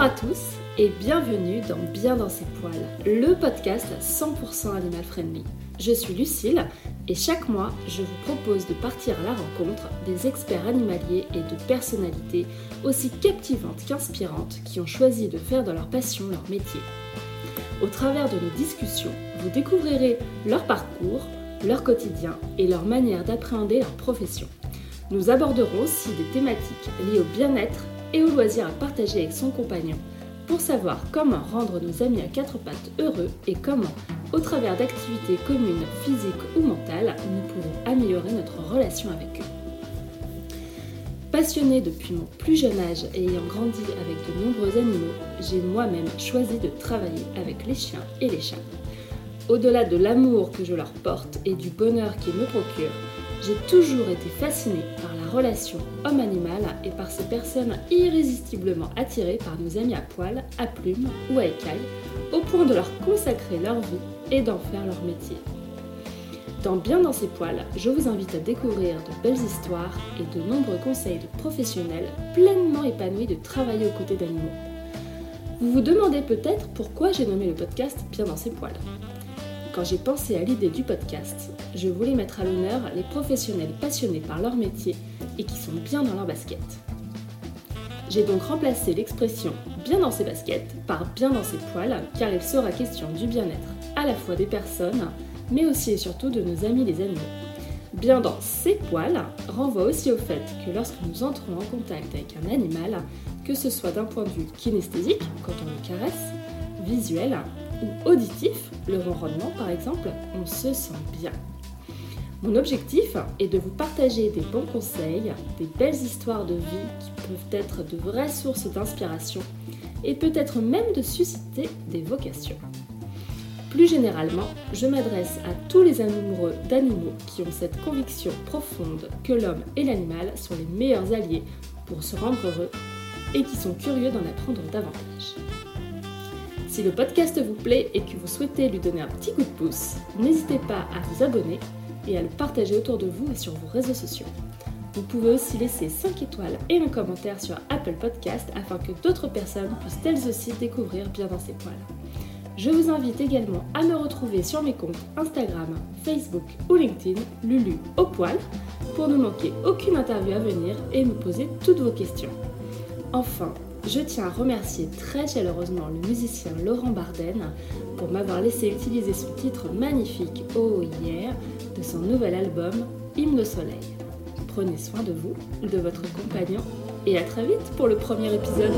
Bonjour à tous et bienvenue dans Bien dans ses poils, le podcast 100% animal friendly. Je suis Lucille et chaque mois, je vous propose de partir à la rencontre des experts animaliers et de personnalités aussi captivantes qu'inspirantes qui ont choisi de faire de leur passion leur métier. Au travers de nos discussions, vous découvrirez leur parcours, leur quotidien et leur manière d'appréhender leur profession. Nous aborderons aussi des thématiques liées au bien-être et au loisir à partager avec son compagnon pour savoir comment rendre nos amis à quatre pattes heureux et comment, au travers d'activités communes physiques ou mentales, nous pouvons améliorer notre relation avec eux. Passionnée depuis mon plus jeune âge et ayant grandi avec de nombreux animaux, j'ai moi-même choisi de travailler avec les chiens et les chats. Au-delà de l'amour que je leur porte et du bonheur qu'ils me procurent, j'ai toujours été fascinée par la relation homme-animal et par ces personnes irrésistiblement attirées par nos amis à poil, à plumes ou à écailles, au point de leur consacrer leur vie et d'en faire leur métier. Dans Bien dans ses poils, je vous invite à découvrir de belles histoires et de nombreux conseils de professionnels pleinement épanouis de travailler aux côtés d'animaux. Vous vous demandez peut-être pourquoi j'ai nommé le podcast Bien dans ses poils. Quand j'ai pensé à l'idée du podcast, je voulais mettre à l'honneur les professionnels passionnés par leur métier et qui sont bien dans leur basket. J'ai donc remplacé l'expression bien dans ses baskets par bien dans ses poils car il sera question du bien-être à la fois des personnes mais aussi et surtout de nos amis les animaux. Bien dans ses poils renvoie aussi au fait que lorsque nous entrons en contact avec un animal, que ce soit d'un point de vue kinesthésique, quand on le caresse, visuel ou auditif, le ronronnement par exemple, on se sent bien. Mon objectif est de vous partager des bons conseils, des belles histoires de vie qui peuvent être de vraies sources d'inspiration et peut-être même de susciter des vocations. Plus généralement, je m'adresse à tous les amoureux d'animaux qui ont cette conviction profonde que l'homme et l'animal sont les meilleurs alliés pour se rendre heureux et qui sont curieux d'en apprendre davantage. Si le podcast vous plaît et que vous souhaitez lui donner un petit coup de pouce, n'hésitez pas à vous abonner et à le partager autour de vous et sur vos réseaux sociaux. Vous pouvez aussi laisser 5 étoiles et un commentaire sur Apple Podcast afin que d'autres personnes puissent elles aussi découvrir bien dans ses poils. Je vous invite également à me retrouver sur mes comptes Instagram, Facebook ou LinkedIn, Lulu au poil, pour ne manquer aucune interview à venir et me poser toutes vos questions. Enfin, je tiens à remercier très chaleureusement le musicien Laurent Barden pour m'avoir laissé utiliser son titre magnifique Oh hier de son nouvel album Hymne au soleil. Prenez soin de vous, de votre compagnon et à très vite pour le premier épisode.